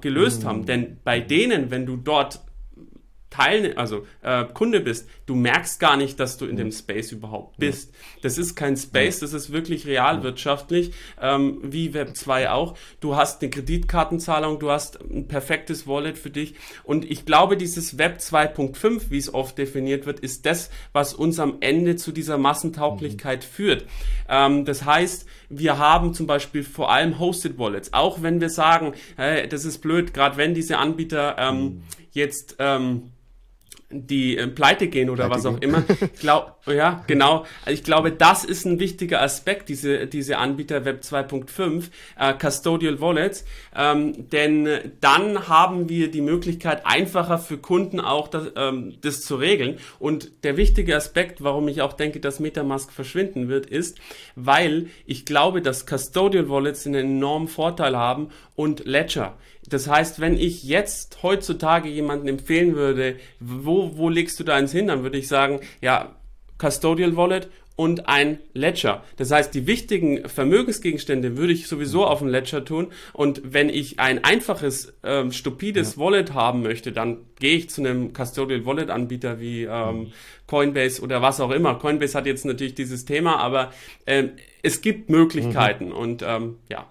gelöst mhm. haben. Denn bei denen, wenn du dort Teil, also äh, Kunde bist, du merkst gar nicht, dass du in dem Space überhaupt bist. Das ist kein Space, das ist wirklich realwirtschaftlich, ähm, wie Web 2 auch. Du hast eine Kreditkartenzahlung, du hast ein perfektes Wallet für dich. Und ich glaube, dieses Web 2.5, wie es oft definiert wird, ist das, was uns am Ende zu dieser Massentauglichkeit mhm. führt. Ähm, das heißt, wir haben zum Beispiel vor allem Hosted Wallets, auch wenn wir sagen, hey, das ist blöd, gerade wenn diese Anbieter ähm, mhm. jetzt ähm, die äh, pleite gehen oder pleite was auch immer. Ich glaube, ja, genau. Also ich glaube, das ist ein wichtiger Aspekt, diese, diese Anbieter Web 2.5, äh, Custodial Wallets, ähm, denn dann haben wir die Möglichkeit, einfacher für Kunden auch das, ähm, das zu regeln. Und der wichtige Aspekt, warum ich auch denke, dass Metamask verschwinden wird, ist, weil ich glaube, dass Custodial Wallets einen enormen Vorteil haben und Ledger. Das heißt, wenn ich jetzt heutzutage jemanden empfehlen würde, wo, wo legst du da eins hin, dann würde ich sagen, ja, Custodial Wallet und ein Ledger. Das heißt, die wichtigen Vermögensgegenstände würde ich sowieso auf dem Ledger tun. Und wenn ich ein einfaches, ähm, stupides ja. Wallet haben möchte, dann gehe ich zu einem Custodial Wallet Anbieter wie ähm. Coinbase oder was auch immer. Coinbase hat jetzt natürlich dieses Thema, aber ähm, es gibt Möglichkeiten mhm. und ähm, ja.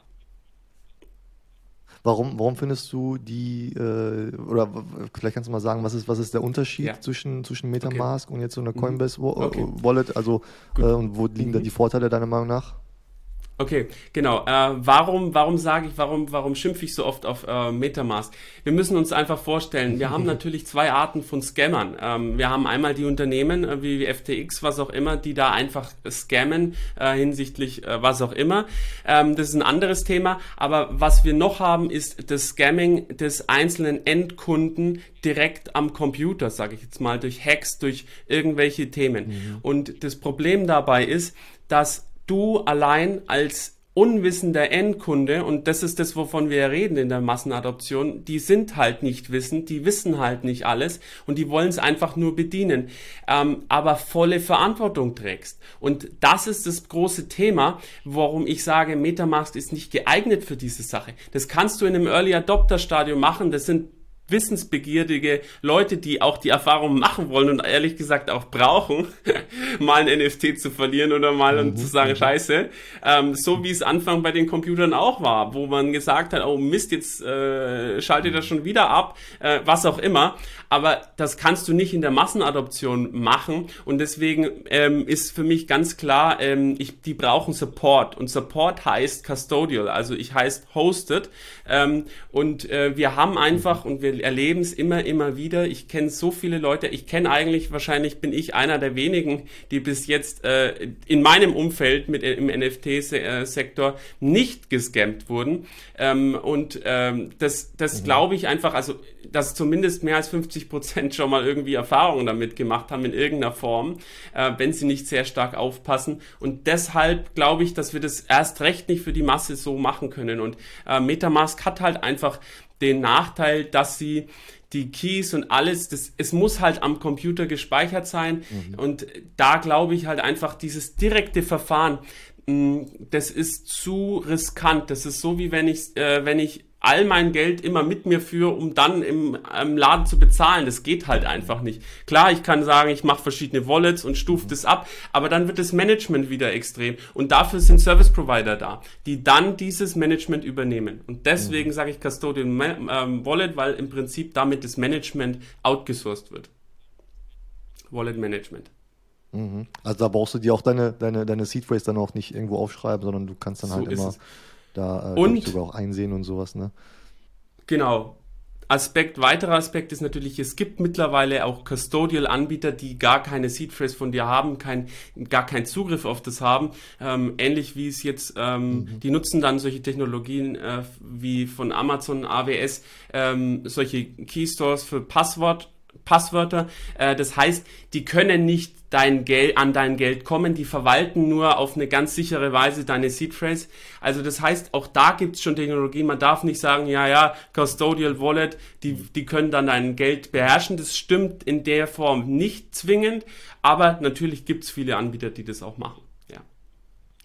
Warum, warum findest du die, äh, oder vielleicht kannst du mal sagen, was ist, was ist der Unterschied ja. zwischen, zwischen Metamask okay. und jetzt so einer mhm. Coinbase mhm. okay. Wallet? Also, äh, und wo liegen mhm. da die Vorteile deiner Meinung nach?
Okay, genau. Äh, warum, warum sage ich, warum, warum schimpfe ich so oft auf äh, Metamask? Wir müssen uns einfach vorstellen, wir haben natürlich zwei Arten von Scammern. Ähm, wir haben einmal die Unternehmen äh, wie FTX, was auch immer, die da einfach scammen äh, hinsichtlich äh, was auch immer. Ähm, das ist ein anderes Thema. Aber was wir noch haben, ist das Scamming des einzelnen Endkunden direkt am Computer, sage ich jetzt mal, durch Hacks, durch irgendwelche Themen. Mhm. Und das Problem dabei ist, dass du allein als unwissender Endkunde, und das ist das, wovon wir reden in der Massenadoption, die sind halt nicht wissend, die wissen halt nicht alles und die wollen es einfach nur bedienen, ähm, aber volle Verantwortung trägst. Und das ist das große Thema, warum ich sage, Metamask ist nicht geeignet für diese Sache. Das kannst du in einem Early Adopter Stadium machen, das sind wissensbegierige Leute, die auch die Erfahrung machen wollen und ehrlich gesagt auch brauchen, mal ein NFT zu verlieren oder mal mhm. zu sagen, scheiße, ähm, so wie es Anfang bei den Computern auch war, wo man gesagt hat, oh Mist, jetzt äh, schaltet er schon wieder ab, äh, was auch immer. Aber das kannst du nicht in der Massenadoption machen und deswegen ähm, ist für mich ganz klar, ähm, ich, die brauchen Support und Support heißt Custodial, also ich heißt Hosted ähm, und äh, wir haben einfach und wir erleben es immer, immer wieder. Ich kenne so viele Leute. Ich kenne eigentlich, wahrscheinlich bin ich einer der wenigen, die bis jetzt äh, in meinem Umfeld mit im NFT-Sektor nicht gescampt wurden. Ähm, und ähm, das, das mhm. glaube ich einfach, also dass zumindest mehr als 50 Prozent schon mal irgendwie Erfahrungen damit gemacht haben in irgendeiner Form, äh, wenn sie nicht sehr stark aufpassen. Und deshalb glaube ich, dass wir das erst recht nicht für die Masse so machen können. Und äh, Metamask hat halt einfach den Nachteil, dass sie die Keys und alles, das, es muss halt am Computer gespeichert sein. Mhm. Und da glaube ich halt einfach dieses direkte Verfahren, mh, das ist zu riskant. Das ist so wie wenn ich, äh, wenn ich all mein Geld immer mit mir führe, um dann im, im Laden zu bezahlen. Das geht halt einfach nicht. Klar, ich kann sagen, ich mache verschiedene Wallets und stufe das ab, aber dann wird das Management wieder extrem. Und dafür sind Service Provider da, die dann dieses Management übernehmen. Und deswegen mhm. sage ich Custodian ähm, Wallet, weil im Prinzip damit das Management outgesourced wird. Wallet Management.
Mhm. Also da brauchst du dir auch deine, deine, deine Seed Phrase dann auch nicht irgendwo aufschreiben, sondern du kannst dann so halt immer... Da äh, und sogar auch einsehen und sowas, ne?
Genau. Aspekt, weiterer Aspekt ist natürlich, es gibt mittlerweile auch Custodial-Anbieter, die gar keine Seed Phrase von dir haben, kein, gar keinen Zugriff auf das haben. Ähm, ähnlich wie es jetzt, ähm, mhm. die nutzen dann solche Technologien äh, wie von Amazon, AWS, ähm, solche Keystores für Passwort Passwörter. Äh, das heißt, die können nicht dein Geld, an dein Geld kommen, die verwalten nur auf eine ganz sichere Weise deine Seed Phrase. Also das heißt, auch da gibt's schon Technologien. Man darf nicht sagen, ja, ja, Custodial Wallet, die, die können dann dein Geld beherrschen. Das stimmt in der Form nicht zwingend, aber natürlich gibt's viele Anbieter, die das auch machen. Ja.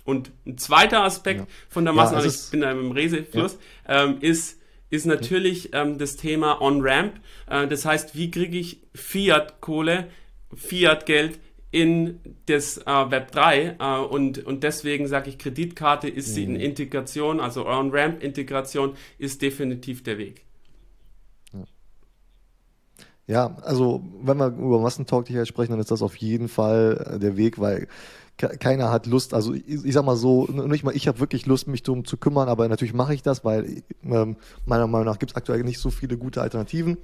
Und ein zweiter Aspekt ja. von der Masse, ja, ich bin da im Resefluss, ja. ähm, ist, ist natürlich ähm, das Thema On-Ramp. Äh, das heißt, wie kriege ich Fiat-Kohle, Fiat-Geld in das äh, Web 3 äh, und, und deswegen sage ich, Kreditkarte ist mhm. sie in Integration, also On-Ramp-Integration ist definitiv der Weg.
Ja, also wenn wir über Massentauglichkeit sprechen, dann ist das auf jeden Fall äh, der Weg, weil keiner hat Lust, also ich, ich sag mal so, nicht mal ich habe wirklich Lust, mich darum zu kümmern, aber natürlich mache ich das, weil ähm, meiner Meinung nach gibt es aktuell nicht so viele gute Alternativen.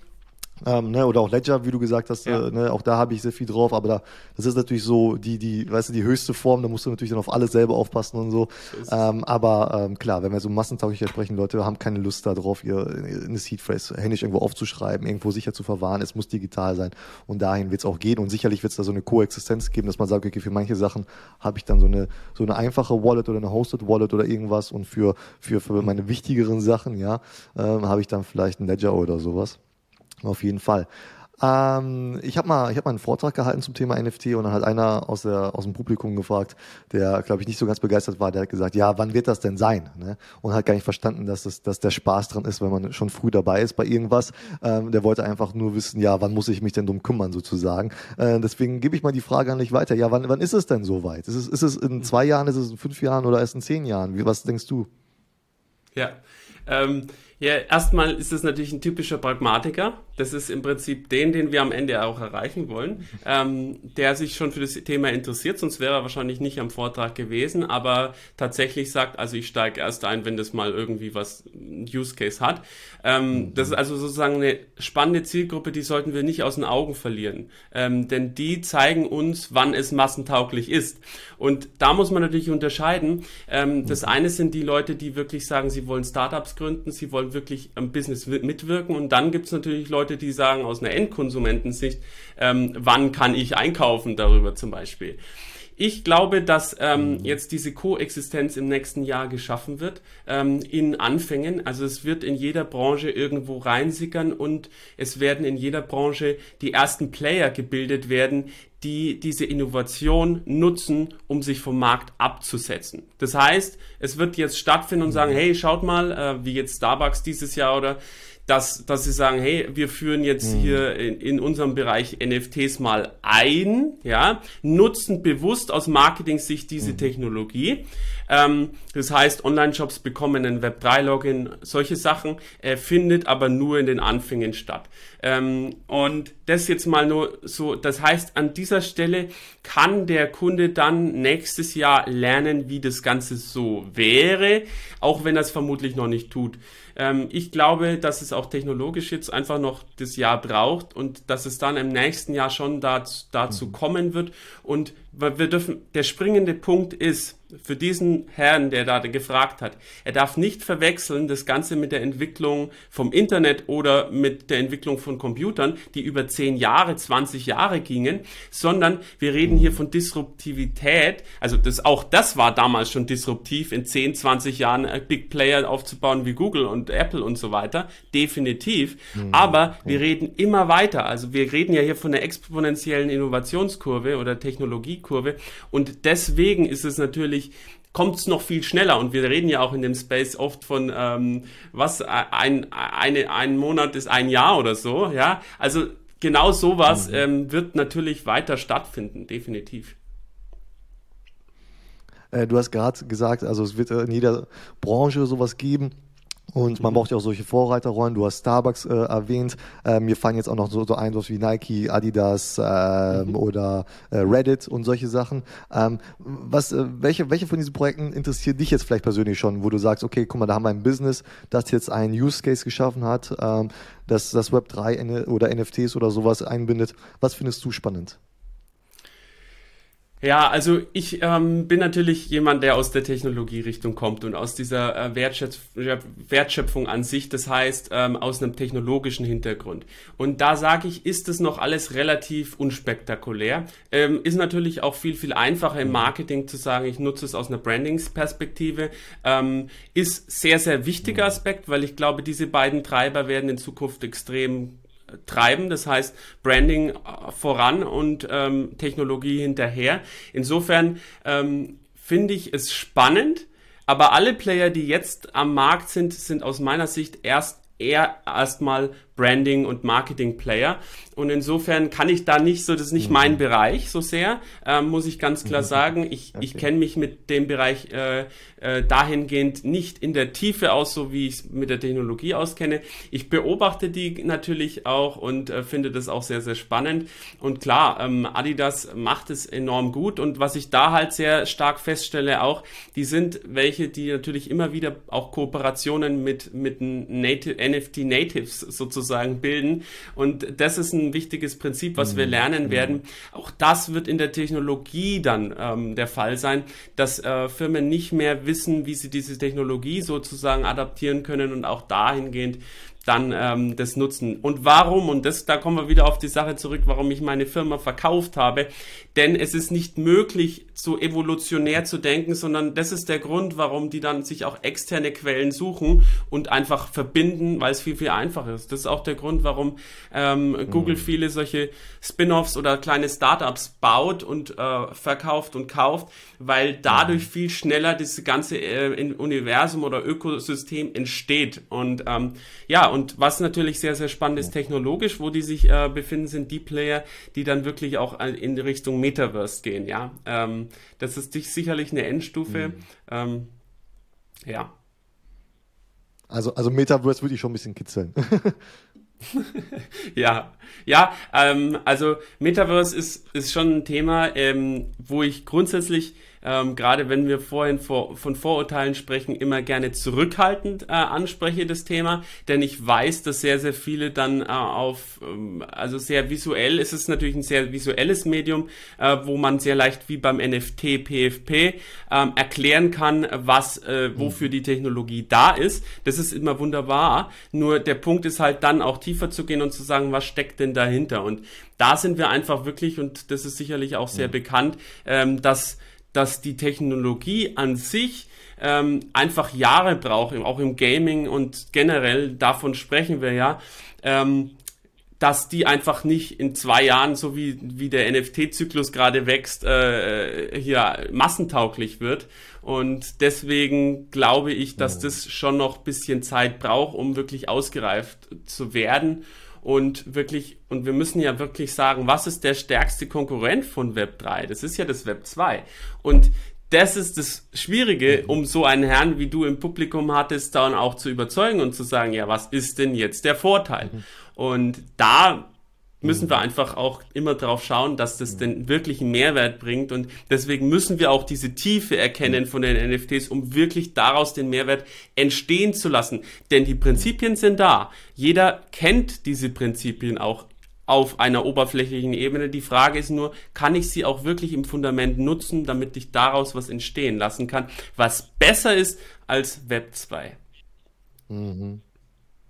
Ähm, ne, oder auch Ledger, wie du gesagt hast, ja. äh, ne, auch da habe ich sehr viel drauf, aber da, das ist natürlich so die, die, weißt du, die höchste Form, da musst du natürlich dann auf alles selber aufpassen und so. ähm, aber ähm, klar, wenn wir so Massentauglichkeit sprechen, Leute haben keine Lust darauf, ihr eine Seed Phrase händisch irgendwo aufzuschreiben, irgendwo sicher zu verwahren, es muss digital sein und dahin wird es auch gehen und sicherlich wird es da so eine Koexistenz geben, dass man sagt, okay, für manche Sachen habe ich dann so eine, so eine einfache Wallet oder eine Hosted Wallet oder irgendwas und für, für, für meine wichtigeren Sachen, ja, ähm, habe ich dann vielleicht ein Ledger oder sowas. Auf jeden Fall. Ähm, ich habe mal, hab mal einen Vortrag gehalten zum Thema NFT und dann hat einer aus, der, aus dem Publikum gefragt, der, glaube ich, nicht so ganz begeistert war, der hat gesagt, ja, wann wird das denn sein? Ne? Und hat gar nicht verstanden, dass, das, dass der Spaß dran ist, wenn man schon früh dabei ist bei irgendwas. Ähm, der wollte einfach nur wissen, ja, wann muss ich mich denn drum kümmern, sozusagen. Äh, deswegen gebe ich mal die Frage an dich weiter. Ja, wann, wann ist es denn soweit? Ist es, ist es in zwei Jahren, ist es in fünf Jahren oder erst in zehn Jahren? Wie, was denkst du?
Ja, ähm, Ja, erstmal ist es natürlich ein typischer Pragmatiker. Das ist im Prinzip den, den wir am Ende auch erreichen wollen, ähm, der sich schon für das Thema interessiert, sonst wäre er wahrscheinlich nicht am Vortrag gewesen, aber tatsächlich sagt, also ich steige erst ein, wenn das mal irgendwie was Use Case hat. Ähm, das ist also sozusagen eine spannende Zielgruppe, die sollten wir nicht aus den Augen verlieren, ähm, denn die zeigen uns, wann es massentauglich ist. Und da muss man natürlich unterscheiden. Ähm, das eine sind die Leute, die wirklich sagen, sie wollen Startups gründen, sie wollen wirklich am Business mitwirken. Und dann gibt es natürlich Leute, die sagen aus einer Endkonsumentensicht, ähm, wann kann ich einkaufen darüber zum Beispiel. Ich glaube, dass ähm, mhm. jetzt diese Koexistenz im nächsten Jahr geschaffen wird, ähm, in Anfängen. Also es wird in jeder Branche irgendwo reinsickern und es werden in jeder Branche die ersten Player gebildet werden, die diese Innovation nutzen, um sich vom Markt abzusetzen. Das heißt, es wird jetzt stattfinden und sagen, mhm. hey, schaut mal, äh, wie jetzt Starbucks dieses Jahr oder dass, dass sie sagen, hey, wir führen jetzt mhm. hier in, in unserem Bereich NFTs mal ein, ja, nutzen bewusst aus Marketing-Sicht diese mhm. Technologie. Ähm, das heißt, Online-Shops bekommen einen Web3-Login, solche Sachen, äh, findet aber nur in den Anfängen statt. Ähm, und das jetzt mal nur so, das heißt, an dieser Stelle kann der Kunde dann nächstes Jahr lernen, wie das Ganze so wäre, auch wenn er es vermutlich noch nicht tut. Ähm, ich glaube, dass es auch technologisch jetzt einfach noch das Jahr braucht und dass es dann im nächsten Jahr schon dazu, dazu mhm. kommen wird. Und wir dürfen, der springende Punkt ist, für diesen Herrn, der da gefragt hat, er darf nicht verwechseln das Ganze mit der Entwicklung vom Internet oder mit der Entwicklung von Computern, die über 10 Jahre, 20 Jahre gingen, sondern wir reden hier von Disruptivität. Also das, auch das war damals schon disruptiv, in 10, 20 Jahren äh, Big Player aufzubauen wie Google und Apple und so weiter. Definitiv. Mhm. Aber wir reden immer weiter. Also wir reden ja hier von der exponentiellen Innovationskurve oder Technologie Kurve. Und deswegen ist es natürlich kommt es noch viel schneller und wir reden ja auch in dem Space oft von ähm, was ein, eine, ein Monat ist ein Jahr oder so, ja. Also genau sowas mhm. ähm, wird natürlich weiter stattfinden, definitiv.
Äh, du hast gerade gesagt, also es wird in jeder Branche sowas geben. Und man mhm. braucht ja auch solche Vorreiterrollen. Du hast Starbucks äh, erwähnt. Äh, mir fallen jetzt auch noch so, so ein, wie Nike, Adidas äh, mhm. oder äh, Reddit und solche Sachen. Ähm, was, äh, welche, welche von diesen Projekten interessiert dich jetzt vielleicht persönlich schon, wo du sagst, okay, guck mal, da haben wir ein Business, das jetzt einen Use Case geschaffen hat, ähm, das das Web 3 oder NFTs oder sowas einbindet. Was findest du spannend?
Ja, also ich ähm, bin natürlich jemand, der aus der Technologierichtung kommt und aus dieser äh, Wertschöpf Wertschöpfung an sich, das heißt ähm, aus einem technologischen Hintergrund. Und da sage ich, ist es noch alles relativ unspektakulär. Ähm, ist natürlich auch viel, viel einfacher im. Marketing zu sagen, ich nutze es aus einer Brandingsperspektive. Ähm, ist sehr, sehr wichtiger. Aspekt, weil ich glaube, diese beiden Treiber werden in Zukunft extrem treiben, das heißt Branding äh, voran und ähm, Technologie hinterher. Insofern ähm, finde ich es spannend, aber alle Player, die jetzt am Markt sind, sind aus meiner Sicht erst eher erstmal Branding und Marketing Player. Und insofern kann ich da nicht so, das ist nicht mhm. mein Bereich so sehr, äh, muss ich ganz klar mhm. sagen. Ich, okay. ich kenne mich mit dem Bereich äh, äh, dahingehend nicht in der Tiefe aus, so wie ich es mit der Technologie auskenne. Ich beobachte die natürlich auch und äh, finde das auch sehr, sehr spannend. Und klar, ähm, Adidas macht es enorm gut. Und was ich da halt sehr stark feststelle auch, die sind welche, die natürlich immer wieder auch Kooperationen mit, mit Native, NFT Natives sozusagen sozusagen bilden. Und das ist ein wichtiges Prinzip, was wir mhm. lernen mhm. werden. Auch das wird in der Technologie dann ähm, der Fall sein, dass äh, Firmen nicht mehr wissen, wie sie diese Technologie sozusagen adaptieren können und auch dahingehend dann ähm, das nutzen. Und warum, und das, da kommen wir wieder auf die Sache zurück, warum ich meine Firma verkauft habe, denn es ist nicht möglich, so evolutionär zu denken, sondern das ist der Grund, warum die dann sich auch externe Quellen suchen und einfach verbinden, weil es viel, viel einfacher ist. Das ist auch der Grund, warum ähm, Google mhm. viele solche Spin-offs oder kleine Startups baut und äh, verkauft und kauft, weil dadurch mhm. viel schneller das ganze äh, Universum oder Ökosystem entsteht. Und ähm, ja, und was natürlich sehr, sehr spannend ist technologisch, wo die sich äh, befinden, sind die Player, die dann wirklich auch in Richtung Metaverse gehen, ja. Ähm, das ist sicherlich eine Endstufe. Mhm. Ähm, ja.
Also, also Metaverse würde ich schon ein bisschen kitzeln.
ja, ja, ähm, also Metaverse ist, ist schon ein Thema, ähm, wo ich grundsätzlich ähm, gerade wenn wir vorhin vor, von Vorurteilen sprechen, immer gerne zurückhaltend äh, anspreche das Thema, denn ich weiß, dass sehr, sehr viele dann äh, auf, ähm, also sehr visuell, ist es natürlich ein sehr visuelles Medium, äh, wo man sehr leicht wie beim NFT, PFP ähm, erklären kann, was, äh, wofür die Technologie da ist. Das ist immer wunderbar. Nur der Punkt ist halt dann auch tiefer zu gehen und zu sagen, was steckt denn dahinter? Und da sind wir einfach wirklich, und das ist sicherlich auch sehr mhm. bekannt, ähm, dass dass die Technologie an sich ähm, einfach Jahre braucht, auch im Gaming und generell, davon sprechen wir ja, ähm, dass die einfach nicht in zwei Jahren, so wie, wie der NFT-Zyklus gerade wächst, äh, hier massentauglich wird. Und deswegen glaube ich, dass oh. das schon noch bisschen Zeit braucht, um wirklich ausgereift zu werden und wirklich, und wir müssen ja wirklich sagen, was ist der stärkste Konkurrent von Web 3? Das ist ja das Web 2. Und das ist das Schwierige, um so einen Herrn wie du im Publikum hattest, dann auch zu überzeugen und zu sagen, ja, was ist denn jetzt der Vorteil? Mhm. Und da müssen wir mhm. einfach auch immer darauf schauen, dass das den wirklichen Mehrwert bringt. Und deswegen müssen wir auch diese Tiefe erkennen von den NFTs, um wirklich daraus den Mehrwert entstehen zu lassen. Denn die Prinzipien sind da. Jeder kennt diese Prinzipien auch auf einer oberflächlichen Ebene. Die Frage ist nur, kann ich sie auch wirklich im Fundament nutzen, damit ich daraus was entstehen lassen kann, was besser ist als Web 2.
Mhm.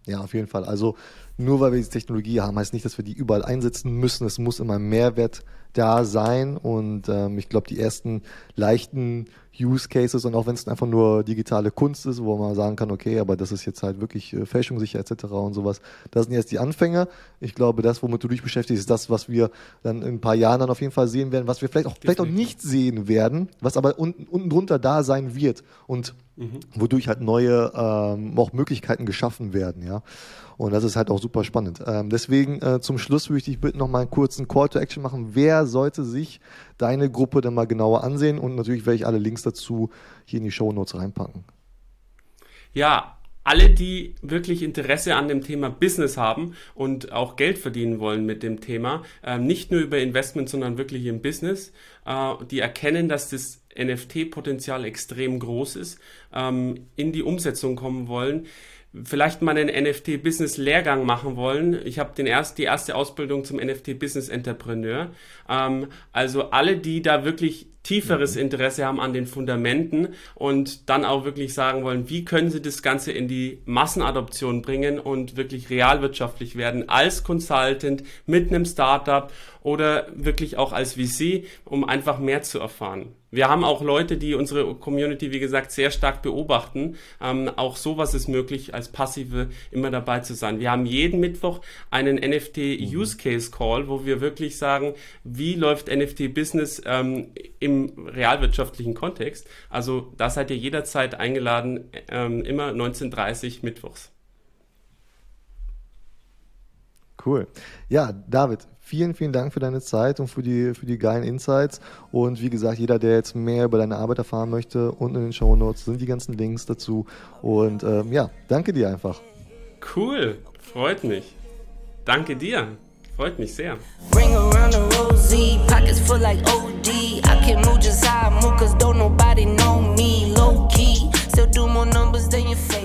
Ja, auf jeden Fall. Also nur weil wir diese Technologie haben, heißt nicht, dass wir die überall einsetzen müssen. Es muss immer Mehrwert da sein und ähm, ich glaube, die ersten leichten Use Cases und auch wenn es einfach nur digitale Kunst ist, wo man sagen kann, okay, aber das ist jetzt halt wirklich äh, fälschungssicher etc. und sowas, das sind jetzt die Anfänger. Ich glaube, das, womit du dich beschäftigst, ist das, was wir dann in ein paar Jahren dann auf jeden Fall sehen werden, was wir vielleicht auch, vielleicht auch nicht sehen werden, was aber unten, unten drunter da sein wird und mhm. wodurch halt neue ähm, auch Möglichkeiten geschaffen werden, ja. Und das ist halt auch super spannend. Ähm, deswegen äh, zum Schluss würde ich dich bitten, noch mal einen kurzen Call to Action machen. Wer sollte sich deine Gruppe dann mal genauer ansehen? Und natürlich werde ich alle Links dazu hier in die Show Notes reinpacken.
Ja, alle, die wirklich Interesse an dem Thema Business haben und auch Geld verdienen wollen mit dem Thema, äh, nicht nur über Investment, sondern wirklich im Business, äh, die erkennen, dass das NFT-Potenzial extrem groß ist, ähm, in die Umsetzung kommen wollen vielleicht mal einen NFT-Business-Lehrgang machen wollen. Ich habe den erst, die erste Ausbildung zum NFT-Business-Entrepreneur. Ähm, also alle, die da wirklich tieferes mhm. Interesse haben an den Fundamenten und dann auch wirklich sagen wollen, wie können sie das Ganze in die Massenadoption bringen und wirklich realwirtschaftlich werden als Consultant mit einem Startup oder wirklich auch als VC, um einfach mehr zu erfahren. Wir haben auch Leute, die unsere Community, wie gesagt, sehr stark beobachten. Ähm, auch sowas ist möglich, als Passive immer dabei zu sein. Wir haben jeden Mittwoch einen NFT Use Case Call, wo wir wirklich sagen, wie läuft NFT Business ähm, im realwirtschaftlichen Kontext. Also da seid ihr jederzeit eingeladen, ähm, immer 19.30 Mittwochs.
Cool. Ja, David, vielen, vielen Dank für deine Zeit und für die, für die geilen Insights. Und wie gesagt, jeder, der jetzt mehr über deine Arbeit erfahren möchte, unten in den Show Notes sind die ganzen Links dazu. Und ähm, ja, danke dir einfach.
Cool, freut mich. Danke dir. Freut mich sehr.
Ring around the rosy, pockets full like OD. I can move just how I move, cause don't nobody know me. Low key, still do more numbers than your can